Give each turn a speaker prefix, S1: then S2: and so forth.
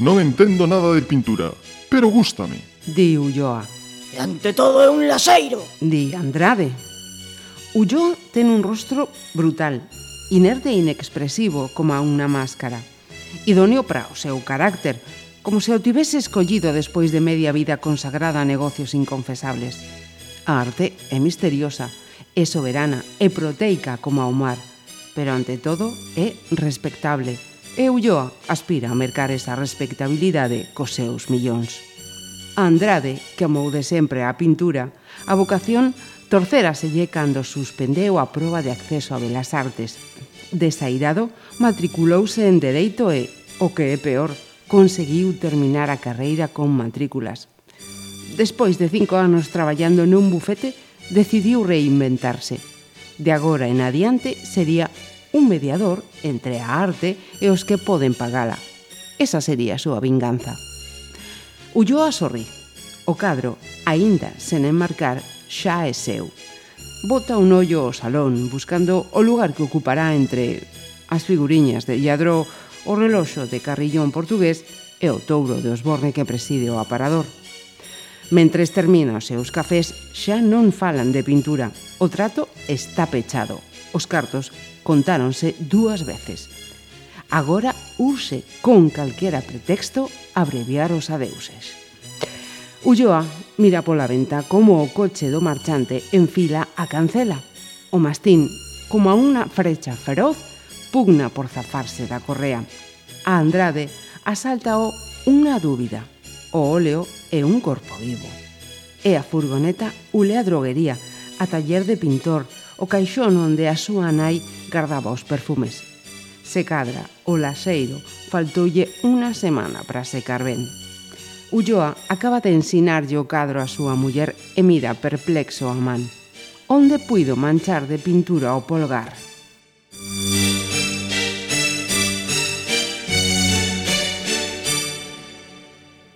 S1: Non entendo nada de pintura, pero gústame.
S2: Di Ulloa.
S3: E ante todo é un laseiro.
S2: Di Andrade. Ulloa ten un rostro brutal, inerte e inexpresivo como a unha máscara. Idóneo para o seu carácter, como se o tivese escollido despois de media vida consagrada a negocios inconfesables. A arte é misteriosa, é soberana, é proteica como ao mar, pero ante todo é respectable e Ulloa aspira a mercar esa respectabilidade cos seus millóns. A Andrade, que amou de sempre a pintura, a vocación torceraselle cando suspendeu a proba de acceso a Belas Artes. Desairado, matriculouse en Dereito e, o que é peor, conseguiu terminar a carreira con matrículas. Despois de cinco anos traballando nun bufete, decidiu reinventarse. De agora en adiante sería un mediador entre a arte e os que poden pagala. Esa sería a súa vinganza. Ulloa sorri. O cadro, aínda sen enmarcar, xa é seu. Bota un ollo ao salón buscando o lugar que ocupará entre as figuriñas de Lladró, o reloxo de Carrillón portugués e o touro de Osborne que preside o aparador. Mentres termina os seus cafés, xa non falan de pintura. O trato está pechado. Os cartos contáronse dúas veces. Agora use con calquera pretexto abreviar os adeuses. Ulloa mira pola venta como o coche do marchante enfila a cancela. O mastín, como a unha frecha feroz, pugna por zafarse da correa. A Andrade asaltao unha dúbida. O óleo é un corpo vivo. E a furgoneta ule a droguería, a taller de pintor, o caixón onde a súa nai gardaba os perfumes. Se cadra, o laxeiro faltoulle unha semana para secar ben. Ulloa acaba de ensinarlle o cadro a súa muller e mira perplexo a man. Onde puido manchar de pintura o polgar?